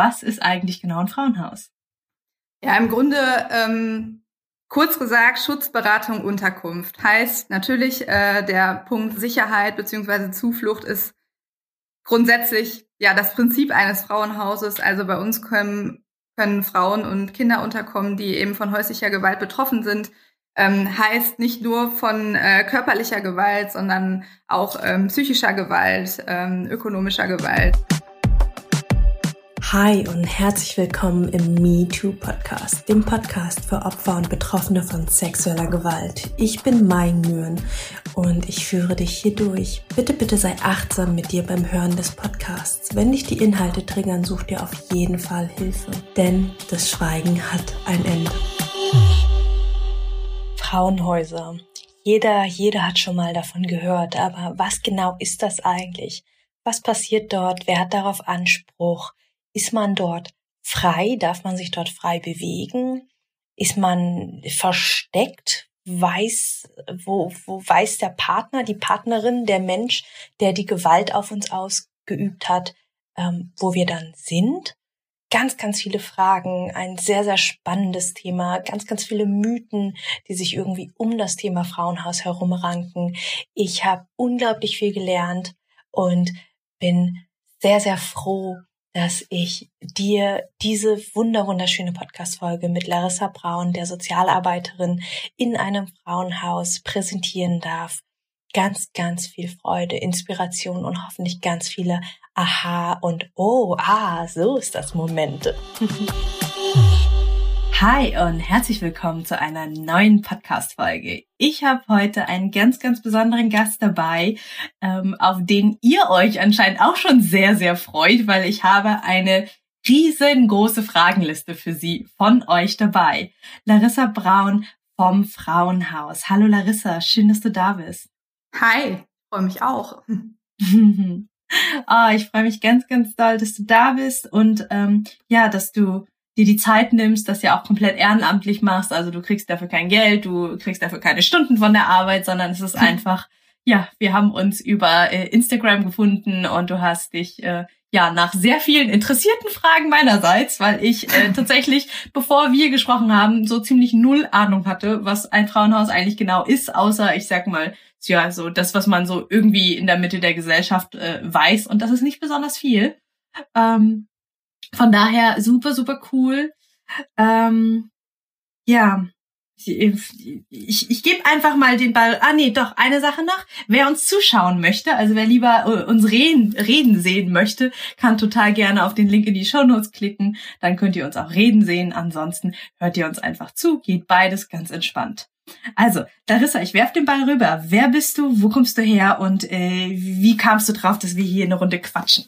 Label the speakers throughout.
Speaker 1: was ist eigentlich genau ein Frauenhaus?
Speaker 2: Ja, im Grunde ähm, kurz gesagt Schutzberatung Unterkunft heißt natürlich äh, der Punkt Sicherheit beziehungsweise Zuflucht ist grundsätzlich ja das Prinzip eines Frauenhauses. Also bei uns können können Frauen und Kinder unterkommen, die eben von häuslicher Gewalt betroffen sind. Ähm, heißt nicht nur von äh, körperlicher Gewalt, sondern auch ähm, psychischer Gewalt, ähm, ökonomischer Gewalt.
Speaker 3: Hi und herzlich willkommen im Me Too Podcast, dem Podcast für Opfer und Betroffene von sexueller Gewalt. Ich bin Mai Mühren und ich führe dich hier durch. Bitte, bitte sei achtsam mit dir beim Hören des Podcasts. Wenn dich die Inhalte triggern, such dir auf jeden Fall Hilfe, denn das Schweigen hat ein Ende. Frauenhäuser. Jeder, jeder hat schon mal davon gehört, aber was genau ist das eigentlich? Was passiert dort? Wer hat darauf Anspruch? Ist man dort frei? Darf man sich dort frei bewegen? Ist man versteckt? Weiß, wo, wo weiß der Partner, die Partnerin, der Mensch, der die Gewalt auf uns ausgeübt hat, ähm, wo wir dann sind? Ganz, ganz viele Fragen, ein sehr, sehr spannendes Thema, ganz, ganz viele Mythen, die sich irgendwie um das Thema Frauenhaus herumranken. Ich habe unglaublich viel gelernt und bin sehr, sehr froh, dass ich dir diese wunder wunderschöne Podcast-Folge mit Larissa Braun, der Sozialarbeiterin in einem Frauenhaus präsentieren darf. Ganz, ganz viel Freude, Inspiration und hoffentlich ganz viele Aha und Oh, ah, so ist das Momente.
Speaker 1: Hi und herzlich willkommen zu einer neuen Podcast-Folge. Ich habe heute einen ganz, ganz besonderen Gast dabei, ähm, auf den ihr euch anscheinend auch schon sehr, sehr freut, weil ich habe eine riesengroße Fragenliste für sie von euch dabei. Larissa Braun vom Frauenhaus. Hallo Larissa, schön, dass du da bist.
Speaker 2: Hi, freue mich auch.
Speaker 1: oh, ich freue mich ganz, ganz doll, dass du da bist und ähm, ja, dass du dir die Zeit nimmst, das ja auch komplett ehrenamtlich machst. Also du kriegst dafür kein Geld, du kriegst dafür keine Stunden von der Arbeit, sondern es ist einfach, ja, wir haben uns über äh, Instagram gefunden und du hast dich äh, ja nach sehr vielen interessierten Fragen meinerseits, weil ich äh, tatsächlich, bevor wir gesprochen haben, so ziemlich null Ahnung hatte, was ein Frauenhaus eigentlich genau ist, außer ich sag mal, ja, so das, was man so irgendwie in der Mitte der Gesellschaft äh, weiß und das ist nicht besonders viel. Ähm, von daher super, super cool. Ähm, ja, ich, ich, ich gebe einfach mal den Ball. Ah nee, doch, eine Sache noch. Wer uns zuschauen möchte, also wer lieber äh, uns reden, reden sehen möchte, kann total gerne auf den Link in die Show Notes klicken. Dann könnt ihr uns auch reden sehen. Ansonsten hört ihr uns einfach zu. Geht beides ganz entspannt. Also, Larissa, ich werf den Ball rüber. Wer bist du? Wo kommst du her? Und äh, wie kamst du drauf, dass wir hier eine Runde quatschen?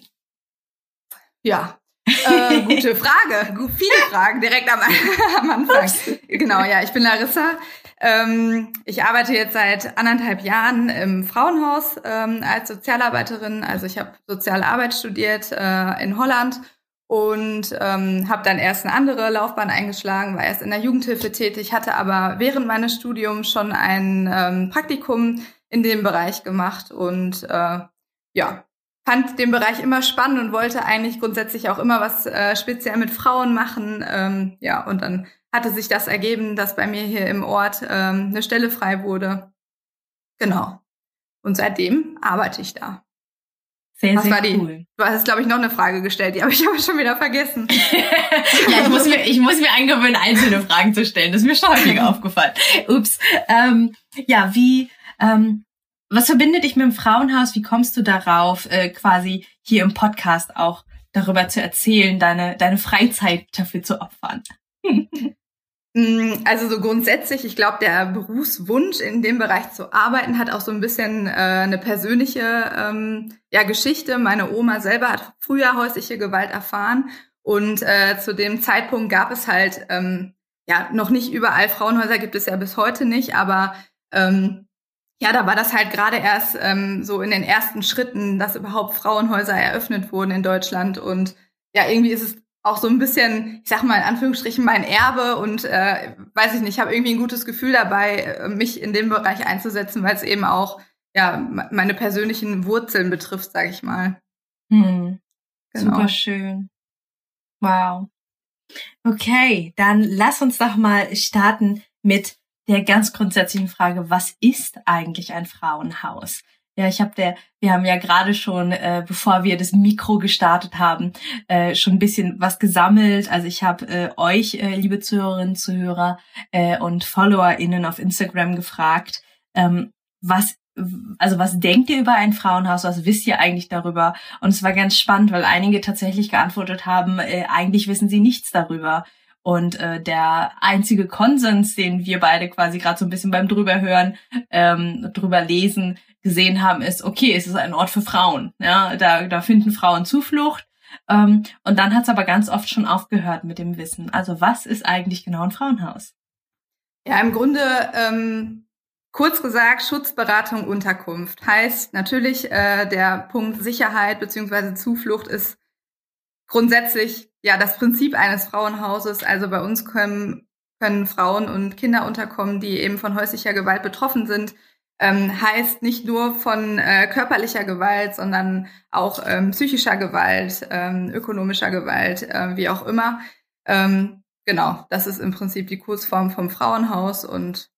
Speaker 2: Ja, äh, gute Frage. Viele Fragen direkt am, am Anfang. Genau, ja, ich bin Larissa. Ähm, ich arbeite jetzt seit anderthalb Jahren im Frauenhaus ähm, als Sozialarbeiterin. Also ich habe soziale Arbeit studiert äh, in Holland und ähm, habe dann erst eine andere Laufbahn eingeschlagen, war erst in der Jugendhilfe tätig, hatte aber während meines Studiums schon ein ähm, Praktikum in dem Bereich gemacht und äh, ja, fand den Bereich immer spannend und wollte eigentlich grundsätzlich auch immer was äh, speziell mit Frauen machen. Ähm, ja, und dann hatte sich das ergeben, dass bei mir hier im Ort ähm, eine Stelle frei wurde. Genau. Und seitdem arbeite ich da.
Speaker 1: Sehr,
Speaker 2: Was
Speaker 1: sehr
Speaker 2: war die?
Speaker 1: cool.
Speaker 2: Du hast, glaube ich, noch eine Frage gestellt, die habe ich aber schon wieder vergessen.
Speaker 1: ja, ich muss, mir, ich muss mir angewöhnen, einzelne Fragen zu stellen. Das ist mir schon häufiger aufgefallen. Ups. Ähm, ja, wie, ähm, was verbindet dich mit dem Frauenhaus? Wie kommst du darauf, äh, quasi hier im Podcast auch darüber zu erzählen, deine, deine Freizeit dafür zu opfern?
Speaker 2: Mm, also so grundsätzlich, ich glaube, der Berufswunsch in dem Bereich zu arbeiten hat auch so ein bisschen äh, eine persönliche ähm, ja, Geschichte. Meine Oma selber hat früher häusliche Gewalt erfahren und äh, zu dem Zeitpunkt gab es halt ähm, ja noch nicht überall Frauenhäuser gibt es ja bis heute nicht, aber ähm, ja, da war das halt gerade erst ähm, so in den ersten Schritten, dass überhaupt Frauenhäuser eröffnet wurden in Deutschland. Und ja, irgendwie ist es auch so ein bisschen, ich sag mal in Anführungsstrichen, mein Erbe und äh, weiß ich nicht, ich habe irgendwie ein gutes Gefühl dabei, äh, mich in dem Bereich einzusetzen, weil es eben auch ja meine persönlichen Wurzeln betrifft, sage ich mal.
Speaker 1: Hm. Genau. Super schön. Wow. Okay, dann lass uns doch mal starten mit der ganz grundsätzlichen Frage, was ist eigentlich ein Frauenhaus? Ja, ich habe der, wir haben ja gerade schon, äh, bevor wir das Mikro gestartet haben, äh, schon ein bisschen was gesammelt. Also ich habe äh, euch, äh, liebe Zuhörerinnen, Zuhörer äh, und FollowerInnen auf Instagram gefragt, ähm, was also was denkt ihr über ein Frauenhaus? Was wisst ihr eigentlich darüber? Und es war ganz spannend, weil einige tatsächlich geantwortet haben, äh, eigentlich wissen sie nichts darüber. Und äh, der einzige Konsens, den wir beide quasi gerade so ein bisschen beim drüber hören, ähm, drüber lesen, gesehen haben, ist, okay, es ist ein Ort für Frauen. Ja, da, da finden Frauen Zuflucht. Ähm, und dann hat es aber ganz oft schon aufgehört mit dem Wissen. Also was ist eigentlich genau ein Frauenhaus?
Speaker 2: Ja, im Grunde ähm, kurz gesagt Schutzberatung Unterkunft heißt natürlich äh, der Punkt Sicherheit beziehungsweise Zuflucht ist grundsätzlich ja das Prinzip eines Frauenhauses. Also bei uns können, können Frauen und Kinder unterkommen, die eben von häuslicher Gewalt betroffen sind. Ähm, heißt nicht nur von äh, körperlicher Gewalt, sondern auch ähm, psychischer Gewalt, ähm, ökonomischer Gewalt, äh, wie auch immer. Ähm, genau, das ist im Prinzip die Kurzform vom Frauenhaus und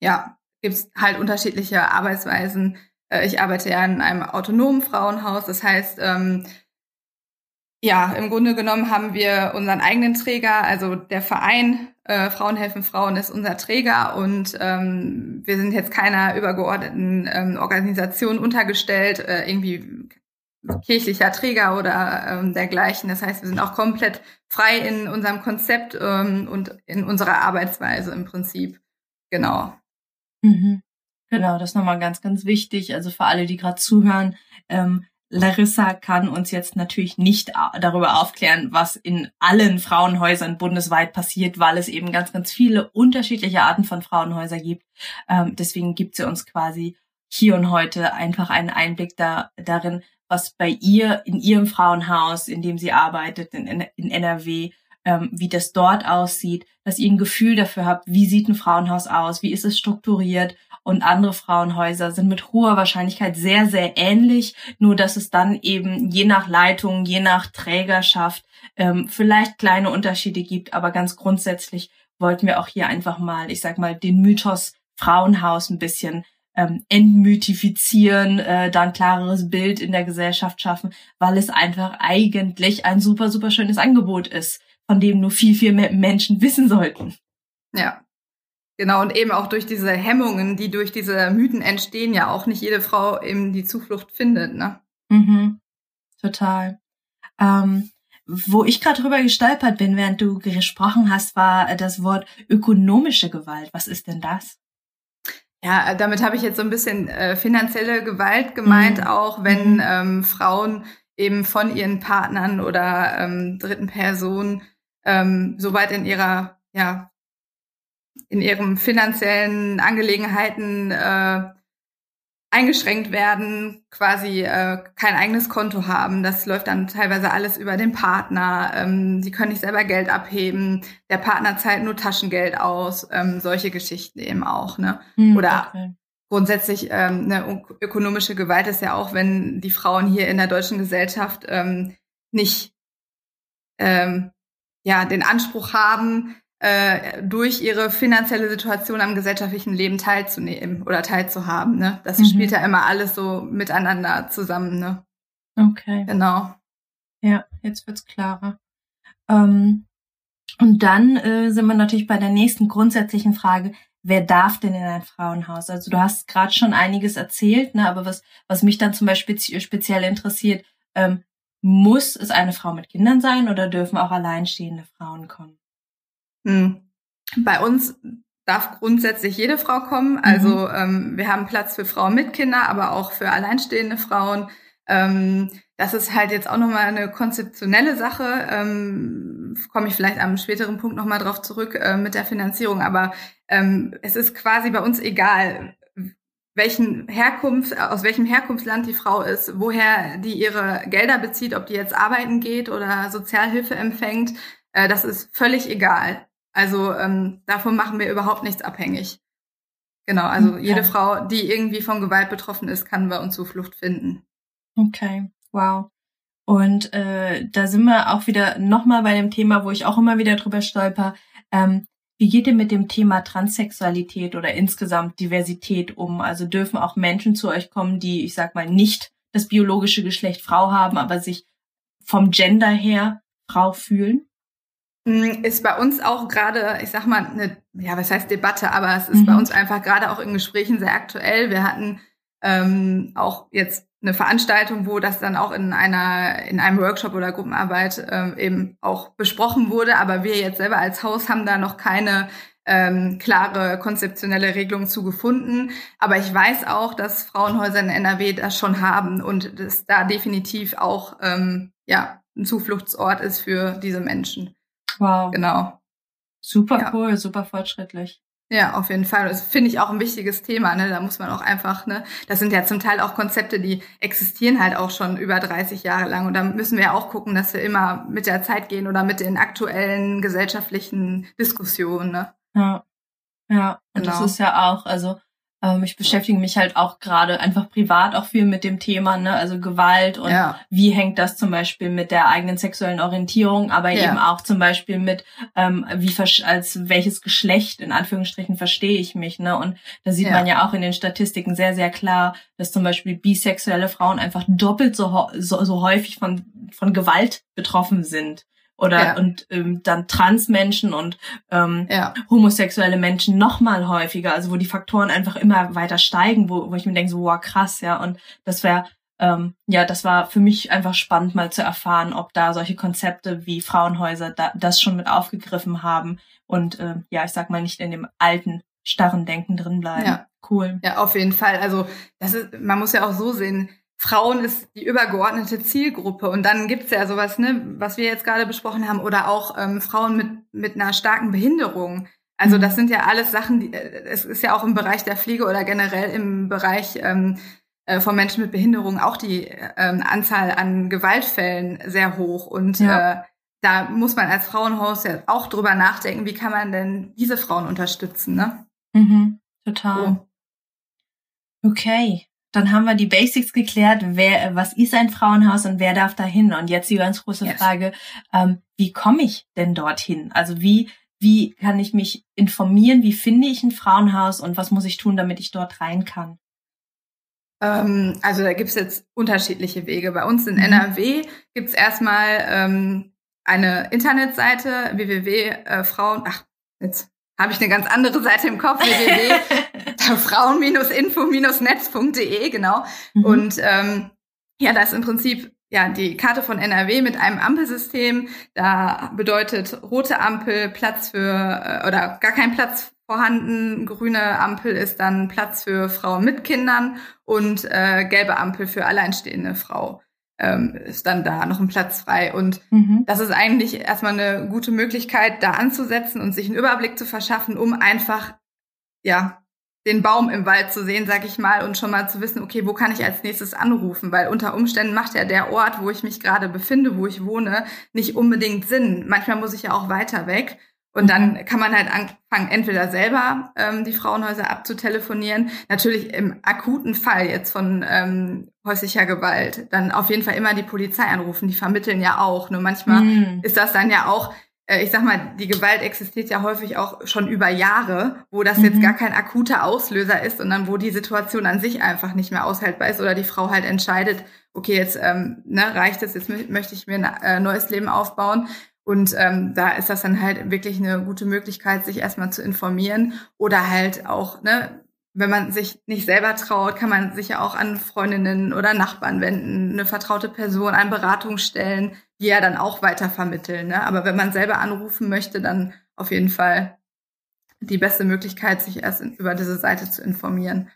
Speaker 2: ja, gibt's halt unterschiedliche Arbeitsweisen. Äh, ich arbeite ja in einem autonomen Frauenhaus, das heißt, ähm, ja, im Grunde genommen haben wir unseren eigenen Träger, also der Verein äh, Frauen helfen Frauen ist unser Träger und ähm, wir sind jetzt keiner übergeordneten ähm, Organisation untergestellt, äh, irgendwie kirchlicher Träger oder ähm, dergleichen. Das heißt, wir sind auch komplett frei in unserem Konzept ähm, und in unserer Arbeitsweise im Prinzip. Genau.
Speaker 1: Mhm. Genau, das ist nochmal ganz, ganz wichtig. Also für alle, die gerade zuhören, ähm, Larissa kann uns jetzt natürlich nicht darüber aufklären, was in allen Frauenhäusern bundesweit passiert, weil es eben ganz, ganz viele unterschiedliche Arten von Frauenhäuser gibt. Ähm, deswegen gibt sie uns quasi hier und heute einfach einen Einblick da, darin, was bei ihr in ihrem Frauenhaus, in dem sie arbeitet, in, in NRW, ähm, wie das dort aussieht, dass ihr ein Gefühl dafür habt, wie sieht ein Frauenhaus aus, wie ist es strukturiert. Und andere Frauenhäuser sind mit hoher Wahrscheinlichkeit sehr, sehr ähnlich, nur dass es dann eben je nach Leitung, je nach Trägerschaft ähm, vielleicht kleine Unterschiede gibt, aber ganz grundsätzlich wollten wir auch hier einfach mal, ich sag mal, den Mythos Frauenhaus ein bisschen ähm, entmythifizieren, äh, da ein klareres Bild in der Gesellschaft schaffen, weil es einfach eigentlich ein super, super schönes Angebot ist, von dem nur viel, viel mehr Menschen wissen sollten.
Speaker 2: Ja, Genau, und eben auch durch diese Hemmungen, die durch diese Mythen entstehen, ja auch nicht jede Frau eben die Zuflucht findet, ne?
Speaker 1: Mhm. Total. Ähm, wo ich gerade drüber gestolpert bin, während du gesprochen hast, war das Wort ökonomische Gewalt. Was ist denn das?
Speaker 2: Ja, damit habe ich jetzt so ein bisschen äh, finanzielle Gewalt gemeint, mhm. auch wenn mhm. ähm, Frauen eben von ihren Partnern oder ähm, dritten Personen ähm, so weit in ihrer ja, in ihren finanziellen Angelegenheiten äh, eingeschränkt werden, quasi äh, kein eigenes Konto haben. Das läuft dann teilweise alles über den Partner. Ähm, sie können nicht selber Geld abheben. Der Partner zahlt nur Taschengeld aus. Ähm, solche Geschichten eben auch. Ne? Mhm, Oder okay. grundsätzlich ähm, eine ökonomische Gewalt ist ja auch, wenn die Frauen hier in der deutschen Gesellschaft ähm, nicht ähm, ja den Anspruch haben, äh, durch ihre finanzielle Situation am gesellschaftlichen Leben teilzunehmen oder teilzuhaben. Ne? Das mhm. spielt ja immer alles so miteinander zusammen. Ne?
Speaker 1: Okay.
Speaker 2: Genau.
Speaker 1: Ja, jetzt wird's klarer. Ähm, und dann äh, sind wir natürlich bei der nächsten grundsätzlichen Frage. Wer darf denn in ein Frauenhaus? Also du hast gerade schon einiges erzählt, ne? aber was, was mich dann zum Beispiel speziell interessiert, ähm, muss es eine Frau mit Kindern sein oder dürfen auch alleinstehende Frauen kommen?
Speaker 2: Hm. Bei uns darf grundsätzlich jede Frau kommen. Also mhm. ähm, wir haben Platz für Frauen mit Kindern, aber auch für alleinstehende Frauen. Ähm, das ist halt jetzt auch nochmal eine konzeptionelle Sache. Ähm, Komme ich vielleicht am späteren Punkt nochmal drauf zurück äh, mit der Finanzierung. Aber ähm, es ist quasi bei uns egal, welchen Herkunft, aus welchem Herkunftsland die Frau ist, woher die ihre Gelder bezieht, ob die jetzt arbeiten geht oder Sozialhilfe empfängt. Äh, das ist völlig egal. Also ähm, davon machen wir überhaupt nichts abhängig. Genau, also okay. jede Frau, die irgendwie von Gewalt betroffen ist, kann bei uns Zuflucht finden.
Speaker 1: Okay, wow. Und äh, da sind wir auch wieder nochmal bei dem Thema, wo ich auch immer wieder drüber stolper. Ähm, wie geht ihr mit dem Thema Transsexualität oder insgesamt Diversität um? Also dürfen auch Menschen zu euch kommen, die, ich sag mal, nicht das biologische Geschlecht Frau haben, aber sich vom Gender her Frau fühlen?
Speaker 2: Mm, ist bei uns auch gerade, ich sag mal, eine, ja, was heißt Debatte, aber es ist mhm. bei uns einfach gerade auch in Gesprächen sehr aktuell. Wir hatten ähm, auch jetzt eine Veranstaltung, wo das dann auch in einer in einem Workshop oder Gruppenarbeit ähm, eben auch besprochen wurde. Aber wir jetzt selber als Haus haben da noch keine ähm, klare konzeptionelle Regelung zu gefunden. Aber ich weiß auch, dass Frauenhäuser in NRW das schon haben und das da definitiv auch ähm, ja ein Zufluchtsort ist für diese Menschen.
Speaker 1: Wow.
Speaker 2: Genau.
Speaker 1: Super ja. cool, super fortschrittlich.
Speaker 2: Ja, auf jeden Fall. Das finde ich auch ein wichtiges Thema. Ne? Da muss man auch einfach, ne, das sind ja zum Teil auch Konzepte, die existieren halt auch schon über 30 Jahre lang. Und da müssen wir auch gucken, dass wir immer mit der Zeit gehen oder mit den aktuellen gesellschaftlichen Diskussionen. Ne?
Speaker 1: Ja. Ja, und genau. das ist ja auch, also ähm, ich beschäftige mich halt auch gerade einfach privat auch viel mit dem Thema, ne? also Gewalt und ja. wie hängt das zum Beispiel mit der eigenen sexuellen Orientierung, aber ja. eben auch zum Beispiel mit, ähm, wie als welches Geschlecht in Anführungsstrichen verstehe ich mich. Ne? Und da sieht ja. man ja auch in den Statistiken sehr, sehr klar, dass zum Beispiel bisexuelle Frauen einfach doppelt so, so, so häufig von, von Gewalt betroffen sind oder ja. und ähm, dann Transmenschen und ähm, ja. homosexuelle Menschen noch mal häufiger, also wo die Faktoren einfach immer weiter steigen, wo, wo ich mir denke, so wow, krass, ja, und das wäre ähm, ja, das war für mich einfach spannend, mal zu erfahren, ob da solche Konzepte wie Frauenhäuser da, das schon mit aufgegriffen haben und äh, ja, ich sag mal nicht in dem alten starren Denken drin bleiben.
Speaker 2: Ja.
Speaker 1: Cool.
Speaker 2: Ja, auf jeden Fall. Also das ist, man muss ja auch so sehen, Frauen ist die übergeordnete Zielgruppe. Und dann gibt's ja sowas, ne, was wir jetzt gerade besprochen haben, oder auch ähm, Frauen mit, mit einer starken Behinderung. Also mhm. das sind ja alles Sachen, die, äh, es ist ja auch im Bereich der Pflege oder generell im Bereich ähm, äh, von Menschen mit Behinderung auch die ähm, Anzahl an Gewaltfällen sehr hoch. Und ja. äh, da muss man als Frauenhaus ja auch drüber nachdenken, wie kann man denn diese Frauen unterstützen, ne?
Speaker 1: Mhm, total. Oh. Okay dann haben wir die Basics geklärt, wer, was ist ein Frauenhaus und wer darf da hin? Und jetzt die ganz große yes. Frage, ähm, wie komme ich denn dorthin? Also wie, wie kann ich mich informieren? Wie finde ich ein Frauenhaus und was muss ich tun, damit ich dort rein kann?
Speaker 2: Ähm, also da gibt's jetzt unterschiedliche Wege. Bei uns in mhm. NRW gibt's erstmal ähm, eine Internetseite www.frauen, äh, ach, jetzt habe ich eine ganz andere Seite im Kopf, www.frauen-info-netz.de, genau. Mhm. Und ähm, ja, da ist im Prinzip ja die Karte von NRW mit einem Ampelsystem. Da bedeutet rote Ampel Platz für äh, oder gar kein Platz vorhanden. Grüne Ampel ist dann Platz für Frauen mit Kindern und äh, gelbe Ampel für alleinstehende Frau ähm, ist dann da noch ein Platz frei. Und mhm. das ist eigentlich erstmal eine gute Möglichkeit, da anzusetzen und sich einen Überblick zu verschaffen, um einfach, ja, den Baum im Wald zu sehen, sag ich mal, und schon mal zu wissen, okay, wo kann ich als nächstes anrufen? Weil unter Umständen macht ja der Ort, wo ich mich gerade befinde, wo ich wohne, nicht unbedingt Sinn. Manchmal muss ich ja auch weiter weg. Und dann kann man halt anfangen, entweder selber ähm, die Frauenhäuser abzutelefonieren, natürlich im akuten Fall jetzt von ähm, häuslicher Gewalt, dann auf jeden Fall immer die Polizei anrufen, die vermitteln ja auch. Nur manchmal mhm. ist das dann ja auch, äh, ich sag mal, die Gewalt existiert ja häufig auch schon über Jahre, wo das mhm. jetzt gar kein akuter Auslöser ist, sondern wo die Situation an sich einfach nicht mehr aushaltbar ist oder die Frau halt entscheidet, okay, jetzt ähm, ne, reicht es, jetzt möchte ich mir ein äh, neues Leben aufbauen. Und ähm, da ist das dann halt wirklich eine gute Möglichkeit, sich erstmal zu informieren oder halt auch, ne, wenn man sich nicht selber traut, kann man sich ja auch an Freundinnen oder Nachbarn wenden, eine vertraute Person, an Beratungsstellen, die ja dann auch weiter vermitteln. Ne? Aber wenn man selber anrufen möchte, dann auf jeden Fall die beste Möglichkeit, sich erst über diese Seite zu informieren.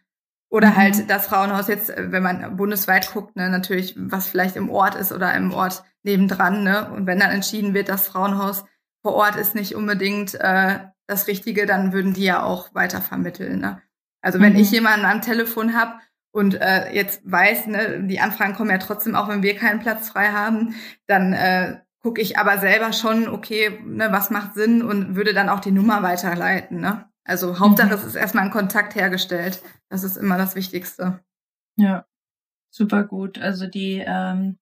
Speaker 2: Oder mhm. halt das Frauenhaus jetzt, wenn man bundesweit guckt, ne, natürlich, was vielleicht im Ort ist oder im Ort nebendran, ne? Und wenn dann entschieden wird, das Frauenhaus vor Ort ist nicht unbedingt äh, das Richtige, dann würden die ja auch weiter vermitteln. Ne? Also wenn mhm. ich jemanden am Telefon habe und äh, jetzt weiß, ne, die Anfragen kommen ja trotzdem auch, wenn wir keinen Platz frei haben, dann äh, gucke ich aber selber schon, okay, ne, was macht Sinn und würde dann auch die Nummer weiterleiten. Ne? Also Hauptsache, mhm. es ist erstmal ein Kontakt hergestellt. Das ist immer das Wichtigste.
Speaker 1: Ja, super gut. Also die, ähm,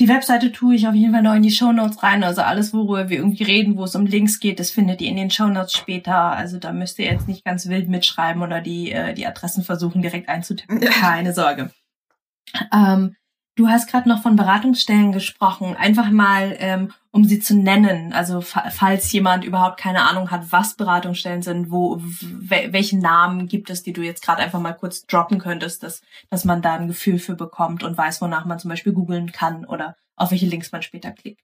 Speaker 1: die Webseite tue ich auf jeden Fall noch in die Show Notes rein. Also alles, worüber wir irgendwie reden, wo es um Links geht, das findet ihr in den Show Notes später. Also da müsst ihr jetzt nicht ganz wild mitschreiben oder die, äh, die Adressen versuchen direkt einzutippen. Keine Sorge. Ähm, du hast gerade noch von Beratungsstellen gesprochen. Einfach mal, ähm, um sie zu nennen. Also falls jemand überhaupt keine Ahnung hat, was Beratungsstellen sind, wo welche Namen gibt es, die du jetzt gerade einfach mal kurz droppen könntest, dass, dass man da ein Gefühl für bekommt und weiß, wonach man zum Beispiel googeln kann oder auf welche Links man später klickt.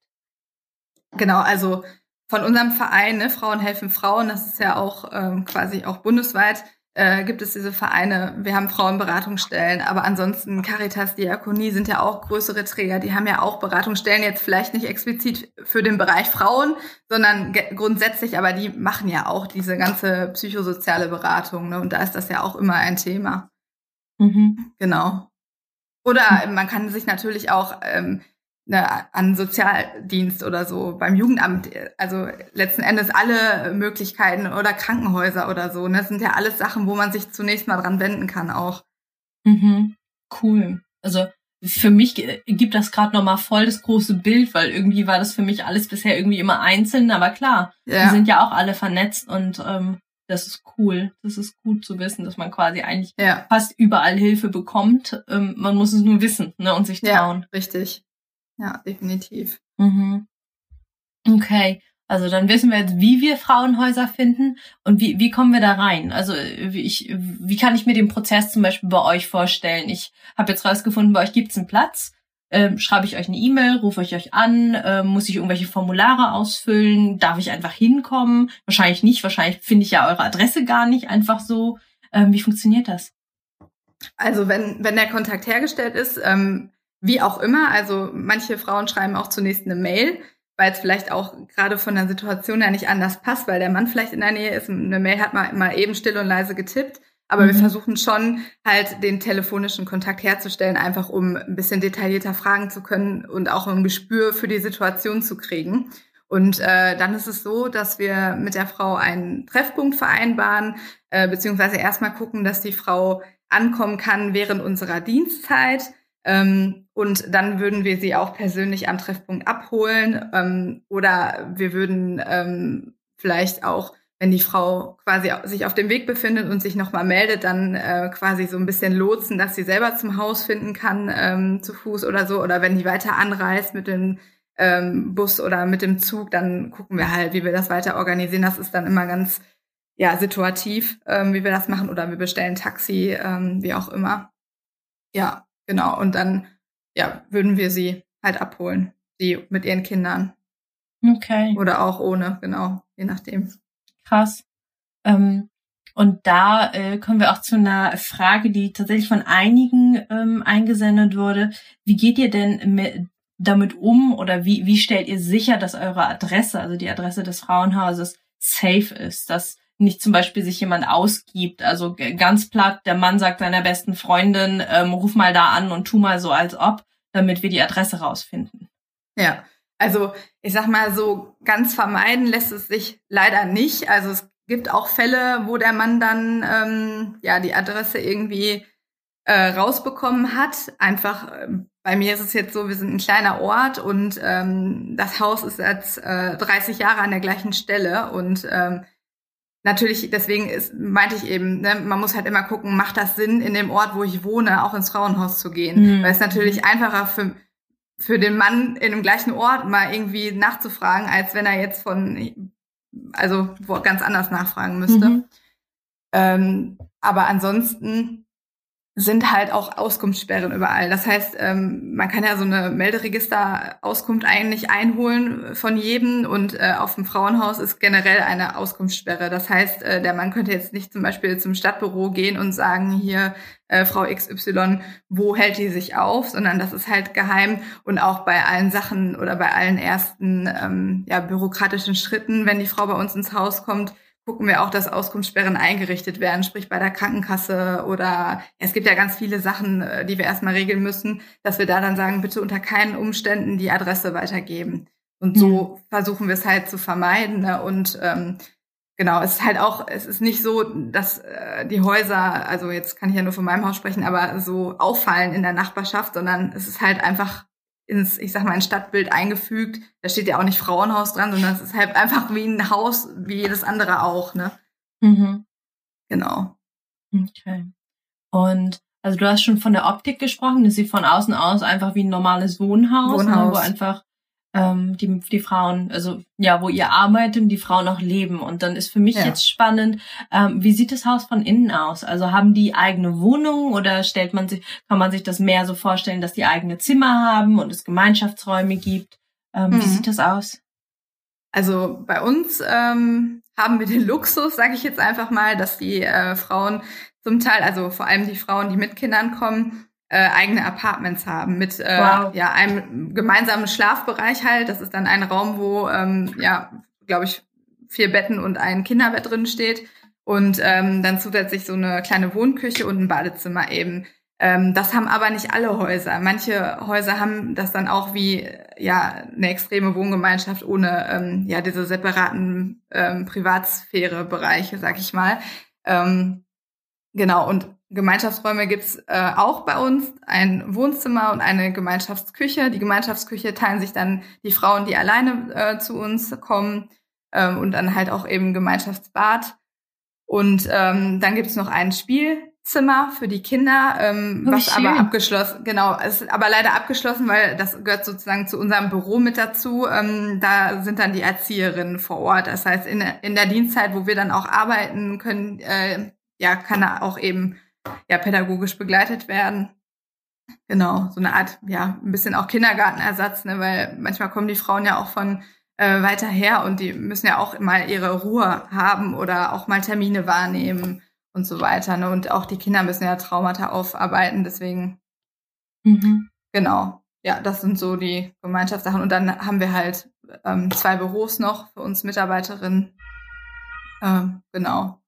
Speaker 2: Genau, also von unserem Verein, ne, Frauen helfen Frauen, das ist ja auch ähm, quasi auch bundesweit, äh, gibt es diese Vereine. Wir haben Frauenberatungsstellen, aber ansonsten Caritas, Diakonie sind ja auch größere Träger. Die haben ja auch Beratungsstellen, jetzt vielleicht nicht explizit für den Bereich Frauen, sondern grundsätzlich, aber die machen ja auch diese ganze psychosoziale Beratung. Ne? Und da ist das ja auch immer ein Thema. Mhm. Genau. Oder man kann sich natürlich auch ähm, ne, an Sozialdienst oder so, beim Jugendamt, also letzten Endes alle Möglichkeiten oder Krankenhäuser oder so. Ne? Das sind ja alles Sachen, wo man sich zunächst mal dran wenden kann auch.
Speaker 1: Mhm. Cool. Also für mich gibt das gerade nochmal voll das große Bild, weil irgendwie war das für mich alles bisher irgendwie immer einzeln, aber klar, ja. wir sind ja auch alle vernetzt und ähm, das ist cool. Das ist gut zu wissen, dass man quasi eigentlich ja. fast überall Hilfe bekommt. Ähm, man muss es nur wissen ne, und sich trauen.
Speaker 2: Ja, richtig. Ja, definitiv.
Speaker 1: Mhm. Okay. Also dann wissen wir jetzt, wie wir Frauenhäuser finden und wie, wie kommen wir da rein? Also wie, ich, wie kann ich mir den Prozess zum Beispiel bei euch vorstellen? Ich habe jetzt rausgefunden, bei euch gibt's einen Platz. Ähm, schreibe ich euch eine E-Mail, rufe ich euch an, ähm, muss ich irgendwelche Formulare ausfüllen, darf ich einfach hinkommen? Wahrscheinlich nicht, wahrscheinlich finde ich ja eure Adresse gar nicht einfach so. Ähm, wie funktioniert das?
Speaker 2: Also wenn, wenn der Kontakt hergestellt ist, ähm, wie auch immer, also manche Frauen schreiben auch zunächst eine Mail, weil es vielleicht auch gerade von der Situation ja nicht anders passt, weil der Mann vielleicht in der Nähe ist. Eine Mail hat man mal eben still und leise getippt. Aber mhm. wir versuchen schon halt den telefonischen Kontakt herzustellen, einfach um ein bisschen detaillierter fragen zu können und auch ein Gespür für die Situation zu kriegen. Und äh, dann ist es so, dass wir mit der Frau einen Treffpunkt vereinbaren, äh, beziehungsweise erstmal gucken, dass die Frau ankommen kann während unserer Dienstzeit. Ähm, und dann würden wir sie auch persönlich am Treffpunkt abholen. Ähm, oder wir würden ähm, vielleicht auch, wenn die Frau quasi sich auf dem Weg befindet und sich nochmal meldet, dann äh, quasi so ein bisschen lotsen, dass sie selber zum Haus finden kann, ähm, zu Fuß oder so. Oder wenn die weiter anreist mit dem ähm, Bus oder mit dem Zug, dann gucken wir halt, wie wir das weiter organisieren. Das ist dann immer ganz ja situativ, ähm, wie wir das machen. Oder wir bestellen Taxi, ähm, wie auch immer. Ja, Genau, und dann ja, würden wir sie halt abholen, sie mit ihren Kindern.
Speaker 1: Okay.
Speaker 2: Oder auch ohne, genau, je nachdem.
Speaker 1: Krass. Ähm, und da äh, kommen wir auch zu einer Frage, die tatsächlich von einigen ähm, eingesendet wurde. Wie geht ihr denn mit, damit um oder wie, wie stellt ihr sicher, dass eure Adresse, also die Adresse des Frauenhauses, safe ist, dass nicht zum Beispiel sich jemand ausgibt. Also ganz platt, der Mann sagt seiner besten Freundin, ähm, ruf mal da an und tu mal so als ob, damit wir die Adresse rausfinden.
Speaker 2: Ja, also ich sag mal so, ganz vermeiden lässt es sich leider nicht. Also es gibt auch Fälle, wo der Mann dann ähm, ja die Adresse irgendwie äh, rausbekommen hat. Einfach äh, bei mir ist es jetzt so, wir sind ein kleiner Ort und ähm, das Haus ist jetzt äh, 30 Jahre an der gleichen Stelle und ähm, natürlich, deswegen ist, meinte ich eben, ne, man muss halt immer gucken, macht das Sinn, in dem Ort, wo ich wohne, auch ins Frauenhaus zu gehen? Mhm. Weil es natürlich einfacher für, für den Mann in dem gleichen Ort mal irgendwie nachzufragen, als wenn er jetzt von, also wo ganz anders nachfragen müsste. Mhm. Ähm, aber ansonsten sind halt auch Auskunftssperren überall. Das heißt, ähm, man kann ja so eine Melderegister-Auskunft eigentlich einholen von jedem und äh, auf dem Frauenhaus ist generell eine Auskunftssperre. Das heißt, äh, der Mann könnte jetzt nicht zum Beispiel zum Stadtbüro gehen und sagen, hier, äh, Frau XY, wo hält die sich auf, sondern das ist halt geheim und auch bei allen Sachen oder bei allen ersten ähm, ja, bürokratischen Schritten, wenn die Frau bei uns ins Haus kommt, gucken wir auch, dass Auskunftssperren eingerichtet werden, sprich bei der Krankenkasse oder es gibt ja ganz viele Sachen, äh, die wir erstmal regeln müssen, dass wir da dann sagen, bitte unter keinen Umständen die Adresse weitergeben. Und so mhm. versuchen wir es halt zu vermeiden. Ne? Und ähm, genau, es ist halt auch, es ist nicht so, dass äh, die Häuser, also jetzt kann ich ja nur von meinem Haus sprechen, aber so auffallen in der Nachbarschaft, sondern es ist halt einfach ins, ich sag mal, ein Stadtbild eingefügt. Da steht ja auch nicht Frauenhaus dran, sondern es ist halt einfach wie ein Haus, wie jedes andere auch, ne? Mhm. Genau.
Speaker 1: Okay. Und also du hast schon von der Optik gesprochen, das sieht von außen aus einfach wie ein normales Wohnhaus, ne, Wohnhaus. Wo einfach ähm, die, die Frauen, also ja, wo ihr arbeitet und die Frauen auch leben. Und dann ist für mich ja. jetzt spannend, ähm, wie sieht das Haus von innen aus? Also haben die eigene Wohnungen oder stellt man sich, kann man sich das mehr so vorstellen, dass die eigene Zimmer haben und es Gemeinschaftsräume gibt? Ähm, mhm. Wie sieht das aus?
Speaker 2: Also bei uns ähm, haben wir den Luxus, sage ich jetzt einfach mal, dass die äh, Frauen zum Teil, also vor allem die Frauen, die mit Kindern kommen, äh, eigene Apartments haben mit äh, wow. ja einem gemeinsamen Schlafbereich halt. Das ist dann ein Raum, wo ähm, ja glaube ich vier Betten und ein Kinderbett drin steht und ähm, dann zusätzlich so eine kleine Wohnküche und ein Badezimmer eben. Ähm, das haben aber nicht alle Häuser. Manche Häuser haben das dann auch wie ja eine extreme Wohngemeinschaft ohne ähm, ja diese separaten ähm, Privatsphäre-Bereiche, sag ich mal. Ähm, genau und Gemeinschaftsräume gibt's äh, auch bei uns, ein Wohnzimmer und eine Gemeinschaftsküche. Die Gemeinschaftsküche teilen sich dann die Frauen, die alleine äh, zu uns kommen ähm, und dann halt auch eben Gemeinschaftsbad. Und ähm, dann gibt's noch ein Spielzimmer für die Kinder, ähm, oh, was schön. aber abgeschlossen, genau, ist aber leider abgeschlossen, weil das gehört sozusagen zu unserem Büro mit dazu. Ähm, da sind dann die Erzieherinnen vor Ort. Das heißt, in, in der Dienstzeit, wo wir dann auch arbeiten können, äh, ja, kann er auch eben ja pädagogisch begleitet werden. Genau, so eine Art, ja, ein bisschen auch Kindergartenersatz, ne, weil manchmal kommen die Frauen ja auch von äh, weiter her und die müssen ja auch mal ihre Ruhe haben oder auch mal Termine wahrnehmen und so weiter. Ne? Und auch die Kinder müssen ja Traumata aufarbeiten, deswegen mhm. genau. Ja, das sind so die Gemeinschaftssachen. Und dann haben wir halt ähm, zwei Büros noch für uns Mitarbeiterinnen. Ähm, genau.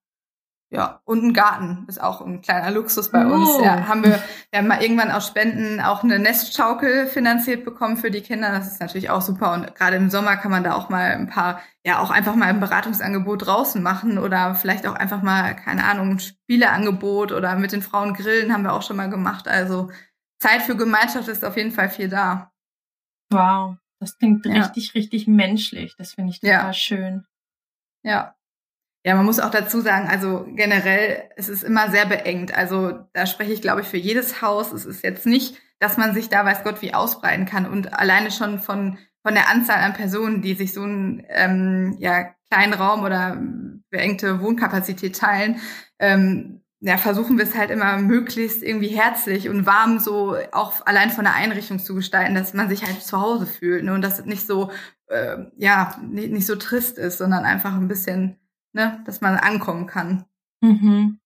Speaker 2: Ja, und ein Garten ist auch ein kleiner Luxus bei uns. Oh. Ja, haben wir, wir haben mal irgendwann aus Spenden auch eine Nestschaukel finanziert bekommen für die Kinder. Das ist natürlich auch super. Und gerade im Sommer kann man da auch mal ein paar, ja, auch einfach mal ein Beratungsangebot draußen machen oder vielleicht auch einfach mal, keine Ahnung, ein Spieleangebot oder mit den Frauen grillen haben wir auch schon mal gemacht. Also Zeit für Gemeinschaft ist auf jeden Fall viel da.
Speaker 1: Wow, das klingt ja. richtig, richtig menschlich. Das finde ich total ja. schön.
Speaker 2: Ja, ja, man muss auch dazu sagen, also generell, es ist immer sehr beengt. Also da spreche ich, glaube ich, für jedes Haus. Es ist jetzt nicht, dass man sich da weiß Gott wie ausbreiten kann. Und alleine schon von, von der Anzahl an Personen, die sich so einen ähm, ja, kleinen Raum oder beengte Wohnkapazität teilen, ähm, ja, versuchen wir es halt immer möglichst irgendwie herzlich und warm so auch allein von der Einrichtung zu gestalten, dass man sich halt zu Hause fühlt ne? und dass es nicht so, äh, ja, nicht, nicht so trist ist, sondern einfach ein bisschen ne, dass man ankommen kann. Mhm.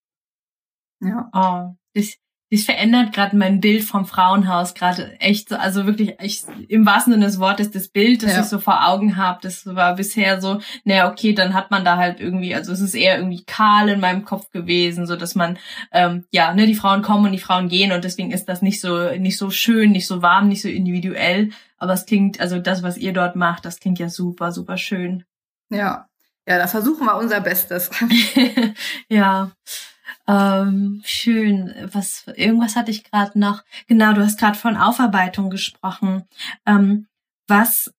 Speaker 1: Ja. Oh, das, das verändert gerade mein Bild vom Frauenhaus gerade echt so, also wirklich echt im wahrsten Sinne des Wortes das Bild, das ja. ich so vor Augen habe, das war bisher so, naja, okay, dann hat man da halt irgendwie, also es ist eher irgendwie kahl in meinem Kopf gewesen, so dass man, ähm, ja, ne, die Frauen kommen und die Frauen gehen und deswegen ist das nicht so, nicht so schön, nicht so warm, nicht so individuell, aber es klingt, also das, was ihr dort macht, das klingt ja super, super schön.
Speaker 2: Ja, ja, da versuchen wir unser Bestes.
Speaker 1: ja. Ähm, schön. Was irgendwas hatte ich gerade noch. Genau, du hast gerade von Aufarbeitung gesprochen. Ähm, was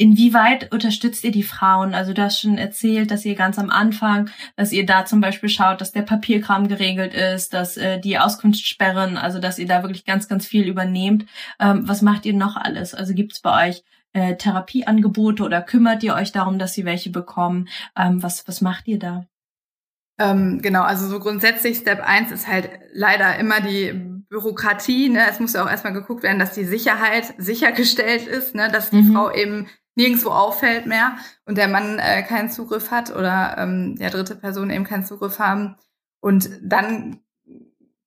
Speaker 1: Inwieweit unterstützt ihr die Frauen? Also du hast schon erzählt, dass ihr ganz am Anfang, dass ihr da zum Beispiel schaut, dass der Papierkram geregelt ist, dass äh, die Auskunftssperren, also dass ihr da wirklich ganz, ganz viel übernehmt. Ähm, was macht ihr noch alles? Also gibt es bei euch äh, Therapieangebote oder kümmert ihr euch darum, dass sie welche bekommen? Ähm, was, was macht ihr da?
Speaker 2: Ähm, genau, also so grundsätzlich Step 1 ist halt leider immer die Bürokratie. Ne? Es muss ja auch erstmal geguckt werden, dass die Sicherheit sichergestellt ist, ne? dass die mhm. Frau eben nirgendwo auffällt mehr und der Mann äh, keinen Zugriff hat oder ähm, der dritte Person eben keinen Zugriff haben. Und dann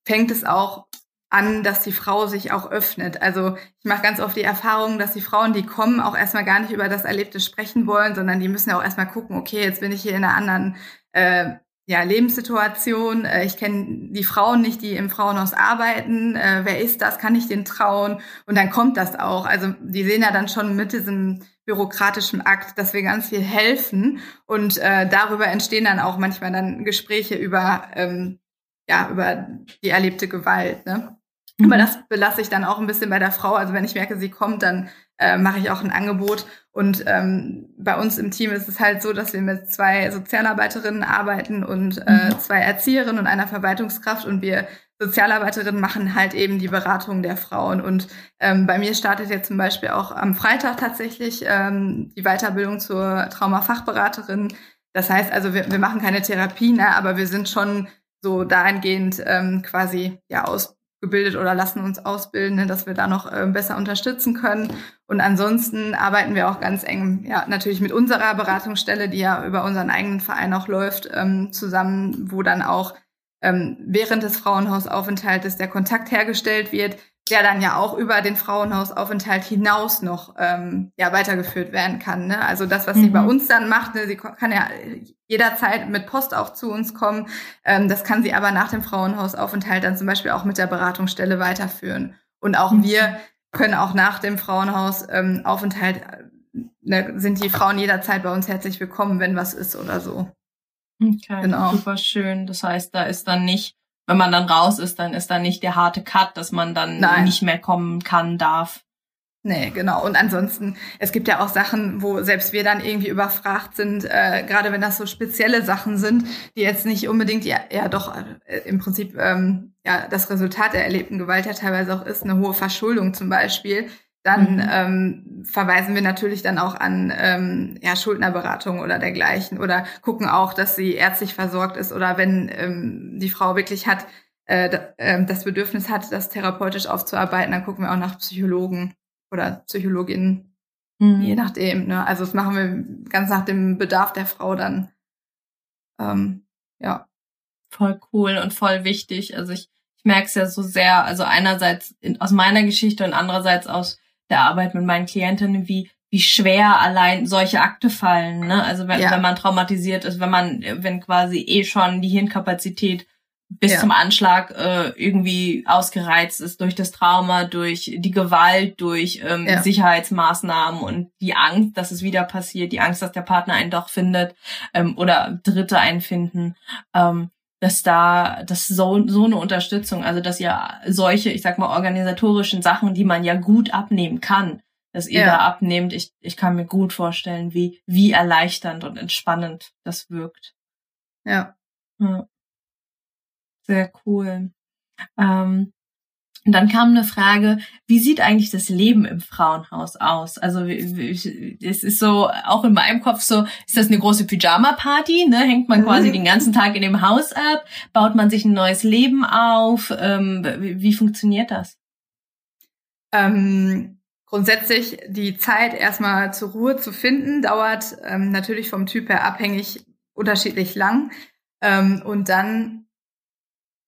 Speaker 2: fängt es auch an, dass die Frau sich auch öffnet. Also ich mache ganz oft die Erfahrung, dass die Frauen, die kommen, auch erstmal gar nicht über das Erlebte sprechen wollen, sondern die müssen ja auch erstmal gucken, okay, jetzt bin ich hier in einer anderen äh, ja, Lebenssituation. Äh, ich kenne die Frauen nicht, die im Frauenhaus arbeiten. Äh, wer ist das? Kann ich den trauen? Und dann kommt das auch. Also die sehen ja dann schon mit diesem bürokratischen Akt, dass wir ganz viel helfen. Und äh, darüber entstehen dann auch manchmal dann Gespräche über, ähm, ja, über die erlebte Gewalt. Ne? Mhm. Aber das belasse ich dann auch ein bisschen bei der Frau. Also wenn ich merke, sie kommt, dann äh, mache ich auch ein Angebot. Und ähm, bei uns im Team ist es halt so, dass wir mit zwei Sozialarbeiterinnen arbeiten und äh, mhm. zwei Erzieherinnen und einer Verwaltungskraft. Und wir Sozialarbeiterinnen machen halt eben die Beratung der Frauen. Und ähm, bei mir startet jetzt zum Beispiel auch am Freitag tatsächlich ähm, die Weiterbildung zur Traumafachberaterin. Das heißt also, wir, wir machen keine Therapie, ne, aber wir sind schon so dahingehend ähm, quasi ja aus gebildet oder lassen uns ausbilden, ne, dass wir da noch äh, besser unterstützen können. Und ansonsten arbeiten wir auch ganz eng, ja, natürlich mit unserer Beratungsstelle, die ja über unseren eigenen Verein auch läuft, ähm, zusammen, wo dann auch ähm, während des Frauenhausaufenthaltes der Kontakt hergestellt wird, der dann ja auch über den Frauenhausaufenthalt hinaus noch ähm, ja weitergeführt werden kann. Ne? Also das, was mhm. sie bei uns dann macht, ne, sie kann ja jederzeit mit Post auch zu uns kommen. Ähm, das kann sie aber nach dem Frauenhausaufenthalt dann zum Beispiel auch mit der Beratungsstelle weiterführen. Und auch mhm. wir können auch nach dem Frauenhausaufenthalt ähm, ne, sind die Frauen jederzeit bei uns herzlich willkommen, wenn was ist oder so.
Speaker 1: Okay, genau. super schön. Das heißt, da ist dann nicht wenn man dann raus ist, dann ist da nicht der harte Cut, dass man dann Nein. nicht mehr kommen kann, darf.
Speaker 2: Nee, genau. Und ansonsten, es gibt ja auch Sachen, wo selbst wir dann irgendwie überfragt sind, äh, gerade wenn das so spezielle Sachen sind, die jetzt nicht unbedingt ja, ja doch äh, im Prinzip ähm, ja das Resultat der erlebten Gewalt ja teilweise auch ist, eine hohe Verschuldung zum Beispiel, dann mhm. ähm, verweisen wir natürlich dann auch an ähm, ja, Schuldnerberatung oder dergleichen oder gucken auch, dass sie ärztlich versorgt ist oder wenn ähm, die Frau wirklich hat, äh, äh, das Bedürfnis hat, das therapeutisch aufzuarbeiten, dann gucken wir auch nach Psychologen oder Psychologinnen, mhm. je nachdem. Ne? Also das machen wir ganz nach dem Bedarf der Frau dann. Ähm, ja.
Speaker 1: Voll cool und voll wichtig. Also ich, ich merke es ja so sehr, also einerseits in, aus meiner Geschichte und andererseits aus der Arbeit mit meinen Klientinnen, wie wie schwer allein solche Akte fallen. Ne? Also wenn, ja. wenn man traumatisiert ist, wenn man, wenn quasi eh schon die Hirnkapazität bis ja. zum Anschlag äh, irgendwie ausgereizt ist durch das Trauma, durch die Gewalt, durch ähm, ja. Sicherheitsmaßnahmen und die Angst, dass es wieder passiert, die Angst, dass der Partner einen doch findet ähm, oder Dritte einen finden. Ähm, dass da, dass so, so eine Unterstützung, also dass ihr solche, ich sag mal, organisatorischen Sachen, die man ja gut abnehmen kann, dass ihr ja. da abnehmt, ich, ich kann mir gut vorstellen, wie, wie erleichternd und entspannend das wirkt.
Speaker 2: Ja.
Speaker 1: ja. Sehr cool. Ähm, und dann kam eine Frage, wie sieht eigentlich das Leben im Frauenhaus aus? Also es ist so, auch in meinem Kopf so, ist das eine große Pyjama-Party? Ne? Hängt man quasi mhm. den ganzen Tag in dem Haus ab? Baut man sich ein neues Leben auf? Ähm, wie, wie, funktioniert das?
Speaker 2: Ähm, grundsätzlich die Zeit erstmal zur Ruhe zu finden, dauert ähm, natürlich vom Typ her abhängig unterschiedlich lang. Ähm, und dann,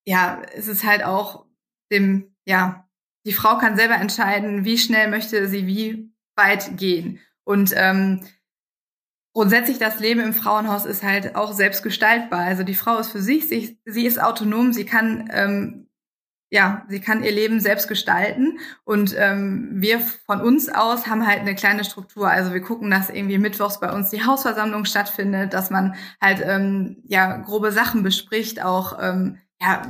Speaker 2: ja, ist es halt auch dem ja, die Frau kann selber entscheiden, wie schnell möchte sie wie weit gehen. Und ähm, grundsätzlich das Leben im Frauenhaus ist halt auch selbst gestaltbar. Also die Frau ist für sich, sie, sie ist autonom, sie kann ähm, ja, sie kann ihr Leben selbst gestalten und ähm, wir von uns aus haben halt eine kleine Struktur. Also wir gucken, dass irgendwie mittwochs bei uns die Hausversammlung stattfindet, dass man halt ähm, ja grobe Sachen bespricht, auch ähm, ja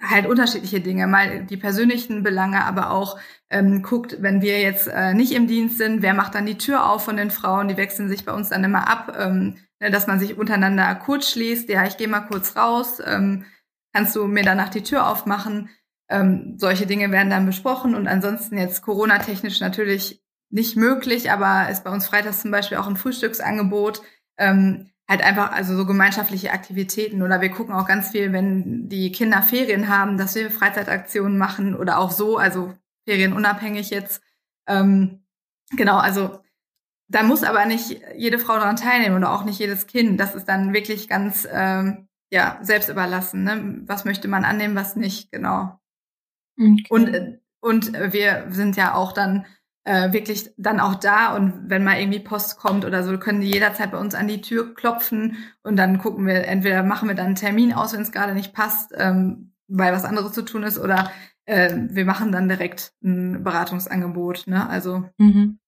Speaker 2: halt unterschiedliche Dinge, mal die persönlichen Belange, aber auch ähm, guckt, wenn wir jetzt äh, nicht im Dienst sind, wer macht dann die Tür auf von den Frauen, die wechseln sich bei uns dann immer ab, ähm, ne, dass man sich untereinander kurz schließt, ja, ich gehe mal kurz raus, ähm, kannst du mir danach die Tür aufmachen? Ähm, solche Dinge werden dann besprochen und ansonsten jetzt Corona-technisch natürlich nicht möglich, aber ist bei uns freitags zum Beispiel auch ein Frühstücksangebot. Ähm, halt einfach, also so gemeinschaftliche Aktivitäten oder wir gucken auch ganz viel, wenn die Kinder Ferien haben, dass wir Freizeitaktionen machen oder auch so, also ferienunabhängig jetzt. Ähm, genau, also da muss aber nicht jede Frau daran teilnehmen oder auch nicht jedes Kind. Das ist dann wirklich ganz ähm, ja selbst überlassen. Ne? Was möchte man annehmen, was nicht, genau. Okay. Und äh, und wir sind ja auch dann äh, wirklich dann auch da und wenn mal irgendwie Post kommt oder so, können die jederzeit bei uns an die Tür klopfen und dann gucken wir, entweder machen wir dann einen Termin aus, wenn es gerade nicht passt, ähm, weil was anderes zu tun ist oder äh, wir machen dann direkt ein Beratungsangebot. Ne? Also mhm.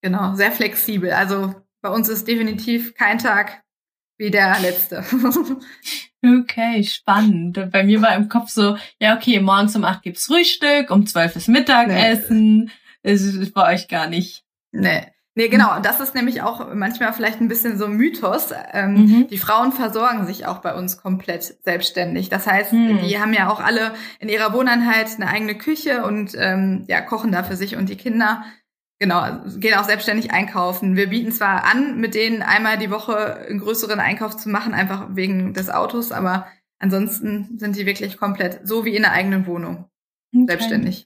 Speaker 2: genau, sehr flexibel. Also bei uns ist definitiv kein Tag wie der letzte.
Speaker 1: Okay, spannend. Bei mir war im Kopf so, ja, okay, morgens um acht gibt's Frühstück, um zwölf ist Mittagessen. Es ist bei euch gar nicht.
Speaker 2: Nee. Nee, genau. Und das ist nämlich auch manchmal vielleicht ein bisschen so ein Mythos. Ähm, mhm. Die Frauen versorgen sich auch bei uns komplett selbstständig. Das heißt, mhm. die haben ja auch alle in ihrer Wohneinheit eine eigene Küche und ähm, ja, kochen da für sich und die Kinder. Genau, gehen auch selbstständig einkaufen. Wir bieten zwar an, mit denen einmal die Woche einen größeren Einkauf zu machen, einfach wegen des Autos, aber ansonsten sind die wirklich komplett so wie in der eigenen Wohnung. Okay. Selbstständig.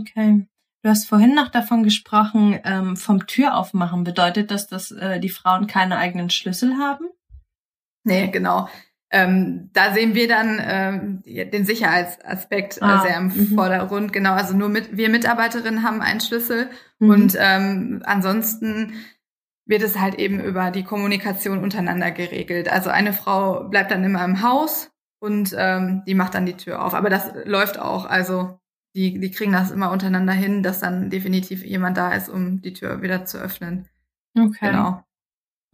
Speaker 1: Okay. Du hast vorhin noch davon gesprochen, ähm, vom Türaufmachen. Bedeutet das, dass äh, die Frauen keine eigenen Schlüssel haben?
Speaker 2: Nee, genau. Ähm, da sehen wir dann ähm, den Sicherheitsaspekt äh, ah, sehr im -hmm. Vordergrund. Genau, also nur mit, wir Mitarbeiterinnen haben einen Schlüssel mhm. und ähm, ansonsten wird es halt eben über die Kommunikation untereinander geregelt. Also eine Frau bleibt dann immer im Haus und ähm, die macht dann die Tür auf. Aber das läuft auch. Also die, die kriegen das immer untereinander hin, dass dann definitiv jemand da ist, um die Tür wieder zu öffnen.
Speaker 1: Okay. Genau.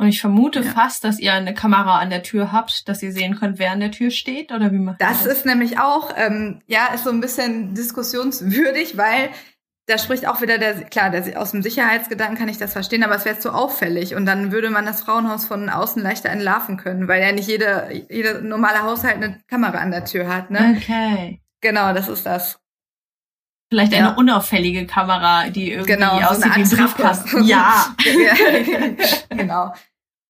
Speaker 1: Und ich vermute ja. fast, dass ihr eine Kamera an der Tür habt, dass ihr sehen könnt, wer an der Tür steht, oder wie macht
Speaker 2: das? Das ist nämlich auch, ähm, ja, ist so ein bisschen diskussionswürdig, weil da spricht auch wieder der, klar, der, aus dem Sicherheitsgedanken kann ich das verstehen, aber es wäre zu auffällig und dann würde man das Frauenhaus von außen leichter entlarven können, weil ja nicht jeder, jeder normale Haushalt eine Kamera an der Tür hat, ne?
Speaker 1: Okay.
Speaker 2: Genau, das ist das.
Speaker 1: Vielleicht eine ja. unauffällige Kamera, die irgendwie genau, aussieht so wie ein Briefkasten.
Speaker 2: Ja. genau.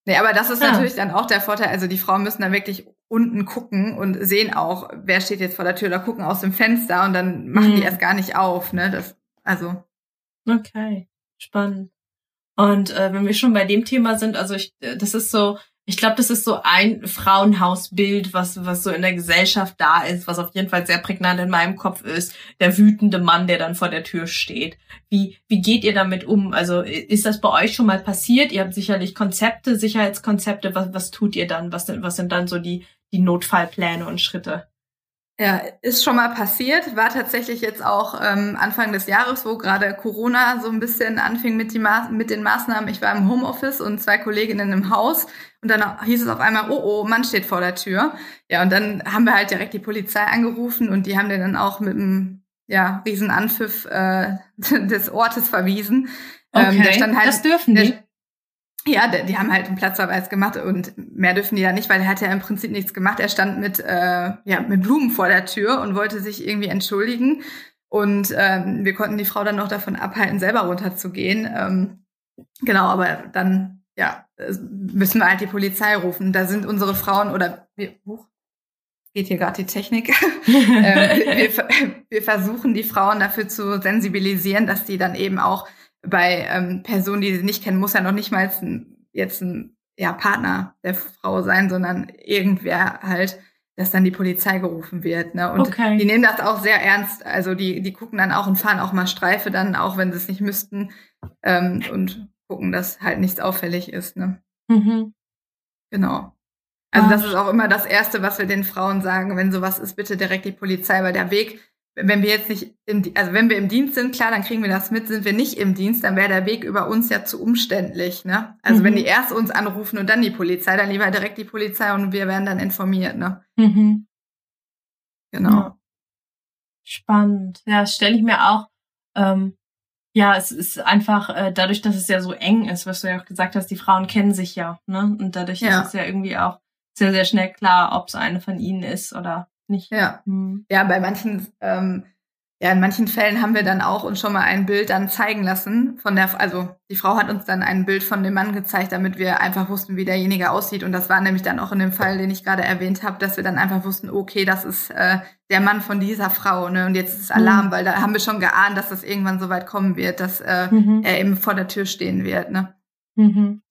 Speaker 2: Nee, aber das ist ja. natürlich dann auch der Vorteil. Also die Frauen müssen dann wirklich unten gucken und sehen auch, wer steht jetzt vor der Tür oder gucken aus dem Fenster und dann machen mhm. die erst gar nicht auf, ne? Das, also.
Speaker 1: Okay. Spannend. Und äh, wenn wir schon bei dem Thema sind, also ich, äh, das ist so, ich glaube, das ist so ein Frauenhausbild, was, was so in der Gesellschaft da ist, was auf jeden Fall sehr prägnant in meinem Kopf ist. Der wütende Mann, der dann vor der Tür steht. Wie, wie geht ihr damit um? Also ist das bei euch schon mal passiert? Ihr habt sicherlich Konzepte, Sicherheitskonzepte. Was, was tut ihr dann? Was, was sind dann so die, die Notfallpläne und Schritte?
Speaker 2: Ja, ist schon mal passiert. War tatsächlich jetzt auch ähm, Anfang des Jahres, wo gerade Corona so ein bisschen anfing mit, die Ma mit den Maßnahmen. Ich war im Homeoffice und zwei Kolleginnen im Haus. Und dann hieß es auf einmal, oh, oh, Mann steht vor der Tür. Ja, und dann haben wir halt direkt die Polizei angerufen und die haben den dann auch mit einem ja, riesen Anpfiff äh, des Ortes verwiesen.
Speaker 1: Ähm, okay, ähm, halt, das dürfen die. Der,
Speaker 2: ja, die haben halt einen Platzverweis gemacht und mehr dürfen die da nicht, weil er hat ja im Prinzip nichts gemacht. Er stand mit, äh, ja, mit Blumen vor der Tür und wollte sich irgendwie entschuldigen. Und ähm, wir konnten die Frau dann noch davon abhalten, selber runterzugehen. Ähm, genau, aber dann, ja, müssen wir halt die Polizei rufen. Da sind unsere Frauen oder wir, huch, geht hier gerade die Technik. ähm, wir, wir versuchen die Frauen dafür zu sensibilisieren, dass die dann eben auch bei ähm, Personen, die sie nicht kennen, muss ja noch nicht mal jetzt ein ja, Partner der Frau sein, sondern irgendwer halt, dass dann die Polizei gerufen wird. Ne? Und okay. die nehmen das auch sehr ernst. Also die, die gucken dann auch und fahren auch mal Streife dann, auch wenn sie es nicht müssten. Ähm, und gucken, dass halt nichts auffällig ist. Ne? Mhm. Genau. Also das ist auch immer das Erste, was wir den Frauen sagen, wenn sowas ist, bitte direkt die Polizei, weil der Weg wenn wir jetzt nicht im, also wenn wir im Dienst sind, klar, dann kriegen wir das mit. Sind wir nicht im Dienst, dann wäre der Weg über uns ja zu umständlich. Ne? Also mhm. wenn die erst uns anrufen und dann die Polizei, dann lieber direkt die Polizei und wir werden dann informiert. Ne? Mhm. Genau. Ja.
Speaker 1: Spannend. Ja, das stelle ich mir auch. Ähm, ja, es ist einfach äh, dadurch, dass es ja so eng ist, was du ja auch gesagt hast, die Frauen kennen sich ja, ne? Und dadurch ja. ist es ja irgendwie auch sehr, sehr schnell klar, ob es eine von ihnen ist oder nicht.
Speaker 2: Ja. Mhm. Ja, bei manchen, ähm, ja, in manchen Fällen haben wir dann auch uns schon mal ein Bild dann zeigen lassen von der, also die Frau hat uns dann ein Bild von dem Mann gezeigt, damit wir einfach wussten, wie derjenige aussieht. Und das war nämlich dann auch in dem Fall, den ich gerade erwähnt habe, dass wir dann einfach wussten, okay, das ist äh, der Mann von dieser Frau, ne? Und jetzt ist Alarm, mhm. weil da haben wir schon geahnt, dass das irgendwann so weit kommen wird, dass äh, mhm. er eben vor der Tür stehen wird, ne? Mhm.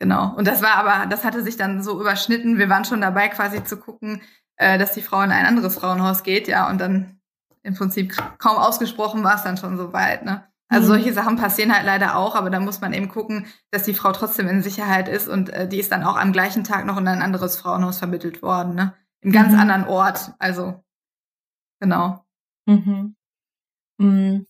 Speaker 2: Genau. Und das war aber, das hatte sich dann so überschnitten. Wir waren schon dabei, quasi zu gucken, äh, dass die Frau in ein anderes Frauenhaus geht, ja, und dann im Prinzip kaum ausgesprochen war es dann schon so weit, ne? Also mhm. solche Sachen passieren halt leider auch, aber da muss man eben gucken, dass die Frau trotzdem in Sicherheit ist und äh, die ist dann auch am gleichen Tag noch in ein anderes Frauenhaus vermittelt worden, ne? Im ganz mhm. anderen Ort, also genau.
Speaker 1: Mhm. Mhm.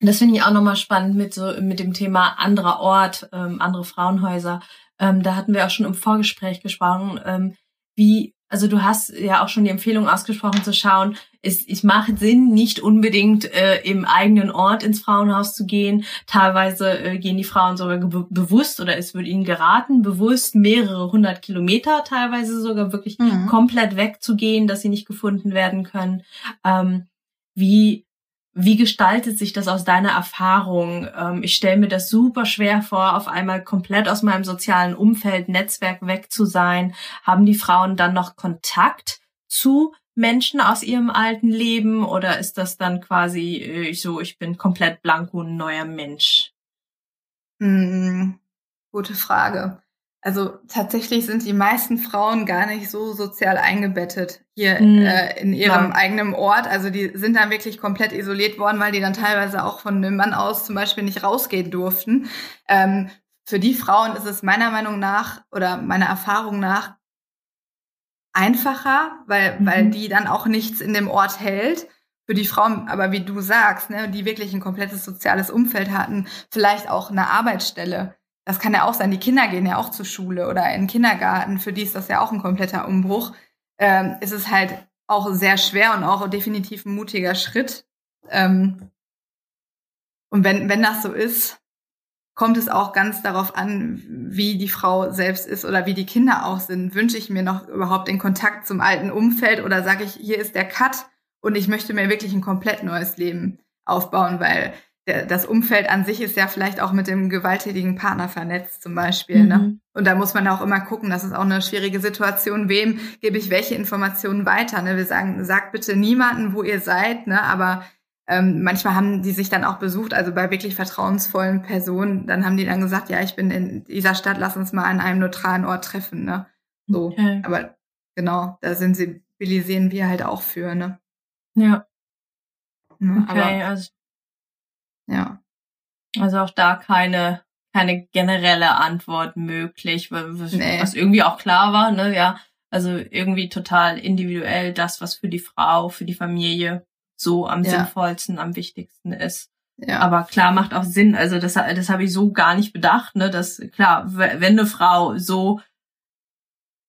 Speaker 1: Das finde ich auch nochmal spannend mit so mit dem Thema anderer Ort, ähm, andere Frauenhäuser. Ähm, da hatten wir auch schon im Vorgespräch gesprochen. Ähm, wie, also du hast ja auch schon die Empfehlung ausgesprochen zu schauen, es, es macht Sinn, nicht unbedingt äh, im eigenen Ort ins Frauenhaus zu gehen. Teilweise äh, gehen die Frauen sogar be bewusst oder es wird ihnen geraten, bewusst mehrere hundert Kilometer teilweise sogar wirklich mhm. komplett wegzugehen, dass sie nicht gefunden werden können. Ähm, wie wie gestaltet sich das aus deiner Erfahrung? Ähm, ich stelle mir das super schwer vor, auf einmal komplett aus meinem sozialen Umfeld, Netzwerk weg zu sein. Haben die Frauen dann noch Kontakt zu Menschen aus ihrem alten Leben oder ist das dann quasi äh, so, ich bin komplett blanko ein neuer Mensch?
Speaker 2: Hm, gute Frage. Also tatsächlich sind die meisten Frauen gar nicht so sozial eingebettet hier mhm. äh, in ihrem ja. eigenen Ort. Also die sind dann wirklich komplett isoliert worden, weil die dann teilweise auch von einem Mann aus zum Beispiel nicht rausgehen durften. Ähm, für die Frauen ist es meiner Meinung nach oder meiner Erfahrung nach einfacher, weil, mhm. weil die dann auch nichts in dem Ort hält. Für die Frauen, aber wie du sagst, ne, die wirklich ein komplettes soziales Umfeld hatten, vielleicht auch eine Arbeitsstelle das kann ja auch sein, die Kinder gehen ja auch zur Schule oder in den Kindergarten, für die ist das ja auch ein kompletter Umbruch. Ähm, ist es halt auch sehr schwer und auch definitiv ein mutiger Schritt. Ähm, und wenn, wenn das so ist, kommt es auch ganz darauf an, wie die Frau selbst ist oder wie die Kinder auch sind. Wünsche ich mir noch überhaupt den Kontakt zum alten Umfeld oder sage ich, hier ist der Cut und ich möchte mir wirklich ein komplett neues Leben aufbauen, weil das Umfeld an sich ist ja vielleicht auch mit dem gewalttätigen Partner vernetzt zum Beispiel. Ne? Mhm. Ne? Und da muss man auch immer gucken, das ist auch eine schwierige Situation, wem gebe ich welche Informationen weiter. Ne? Wir sagen, sagt bitte niemanden, wo ihr seid, ne? aber ähm, manchmal haben die sich dann auch besucht, also bei wirklich vertrauensvollen Personen, dann haben die dann gesagt, ja, ich bin in dieser Stadt, lass uns mal an einem neutralen Ort treffen. Ne? So, okay. aber genau, da sensibilisieren wir halt auch für. Ne?
Speaker 1: Ja. Ne? Okay, aber, also ja. Also auch da keine, keine generelle Antwort möglich, was, nee. was irgendwie auch klar war, ne, ja. Also irgendwie total individuell das, was für die Frau, für die Familie so am ja. sinnvollsten, am wichtigsten ist. Ja. Aber klar macht auch Sinn. Also das, das habe ich so gar nicht bedacht, ne, dass klar, wenn eine Frau so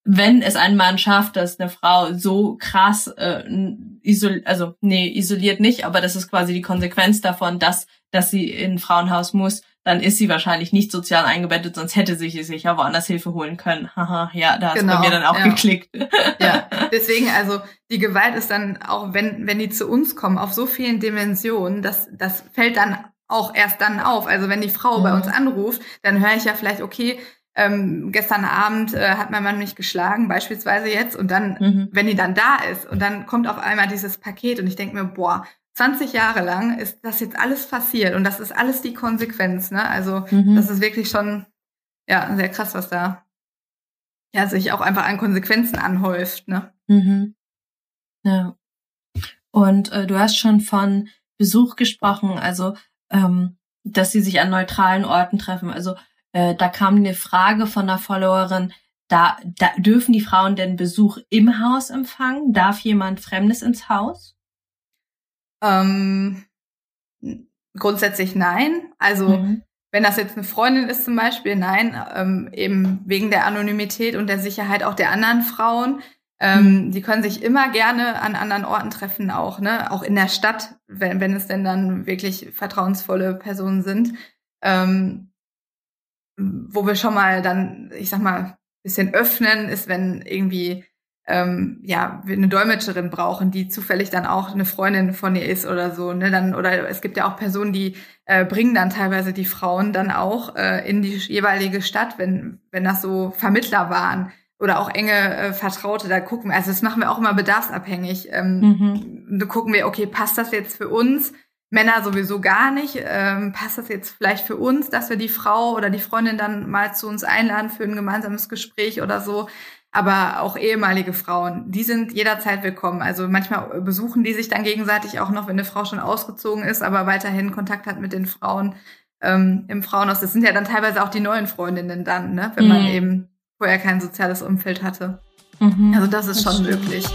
Speaker 1: wenn es ein Mann schafft, dass eine Frau so krass äh, isol also nee, isoliert nicht, aber das ist quasi die Konsequenz davon, dass dass sie in ein Frauenhaus muss, dann ist sie wahrscheinlich nicht sozial eingebettet, sonst hätte sie sich ja woanders Hilfe holen können. Haha, ja, da hat genau, bei mir dann auch ja. geklickt.
Speaker 2: Ja, deswegen also die Gewalt ist dann auch, wenn wenn die zu uns kommen, auf so vielen Dimensionen, das das fällt dann auch erst dann auf. Also wenn die Frau mhm. bei uns anruft, dann höre ich ja vielleicht, okay, ähm, gestern Abend äh, hat mein Mann mich geschlagen, beispielsweise jetzt, und dann, mhm. wenn die dann da ist und dann kommt auf einmal dieses Paket und ich denke mir, boah, 20 Jahre lang ist das jetzt alles passiert und das ist alles die Konsequenz, ne? Also mhm. das ist wirklich schon ja sehr krass, was da ja sich auch einfach an Konsequenzen anhäuft, ne?
Speaker 1: Mhm. Ja. Und äh, du hast schon von Besuch gesprochen, also ähm, dass sie sich an neutralen Orten treffen. Also äh, da kam eine Frage von einer Followerin, da, da dürfen die Frauen denn Besuch im Haus empfangen? Darf jemand Fremdes ins Haus?
Speaker 2: Ähm, grundsätzlich nein. Also mhm. wenn das jetzt eine Freundin ist zum Beispiel, nein, ähm, eben wegen der Anonymität und der Sicherheit auch der anderen Frauen. Ähm, mhm. Die können sich immer gerne an anderen Orten treffen, auch, ne? Auch in der Stadt, wenn, wenn es denn dann wirklich vertrauensvolle Personen sind. Ähm, wo wir schon mal dann, ich sag mal, bisschen öffnen, ist, wenn irgendwie ähm, ja, wir eine Dolmetscherin brauchen, die zufällig dann auch eine Freundin von ihr ist oder so, ne, dann, oder es gibt ja auch Personen, die äh, bringen dann teilweise die Frauen dann auch äh, in die jeweilige Stadt, wenn, wenn das so Vermittler waren oder auch enge äh, Vertraute, da gucken wir, also das machen wir auch immer bedarfsabhängig. Ähm, mhm. Da gucken wir, okay, passt das jetzt für uns? Männer sowieso gar nicht. Ähm, passt das jetzt vielleicht für uns, dass wir die Frau oder die Freundin dann mal zu uns einladen für ein gemeinsames Gespräch oder so? aber auch ehemalige Frauen, die sind jederzeit willkommen. Also manchmal besuchen die sich dann gegenseitig auch noch, wenn eine Frau schon ausgezogen ist, aber weiterhin Kontakt hat mit den Frauen ähm, im Frauenhaus. Das sind ja dann teilweise auch die neuen Freundinnen dann, ne? wenn mhm. man eben vorher kein soziales Umfeld hatte. Mhm. Also das ist schon möglich.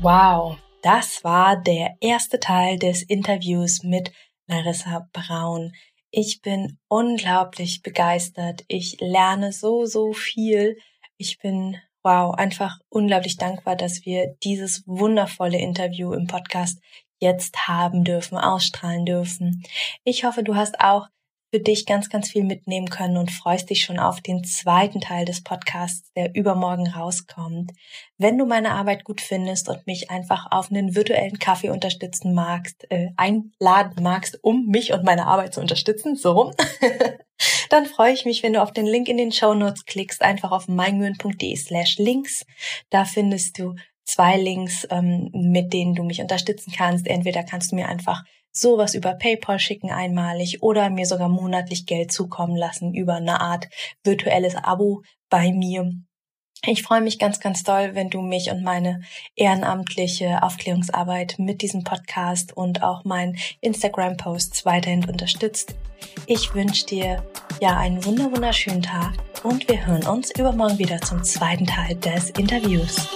Speaker 3: Wow, das war der erste Teil des Interviews mit Larissa Braun. Ich bin unglaublich begeistert. Ich lerne so, so viel
Speaker 1: Ich bin, wow, einfach unglaublich dankbar, dass wir dieses wundervolle Interview im Podcast jetzt haben dürfen, ausstrahlen dürfen. Ich hoffe, du hast auch für dich ganz, ganz viel mitnehmen können und freust dich schon auf den zweiten Teil des Podcasts, der übermorgen rauskommt. Wenn du meine Arbeit gut findest und mich einfach auf einen virtuellen Kaffee unterstützen magst, äh, einladen magst, um mich und meine Arbeit zu unterstützen, so rum, dann freue ich mich, wenn du auf den Link in den Show Notes klickst, einfach auf meinmühlen.de slash links. Da findest du zwei Links, ähm, mit denen du mich unterstützen kannst. Entweder kannst du mir einfach sowas über PayPal schicken einmalig oder mir sogar monatlich Geld zukommen lassen über eine Art virtuelles Abo bei mir. Ich freue mich ganz, ganz doll, wenn du mich und meine ehrenamtliche Aufklärungsarbeit mit diesem Podcast und auch meinen Instagram-Posts weiterhin unterstützt. Ich wünsche dir ja einen wunder wunderschönen Tag und wir hören uns übermorgen wieder zum zweiten Teil des Interviews.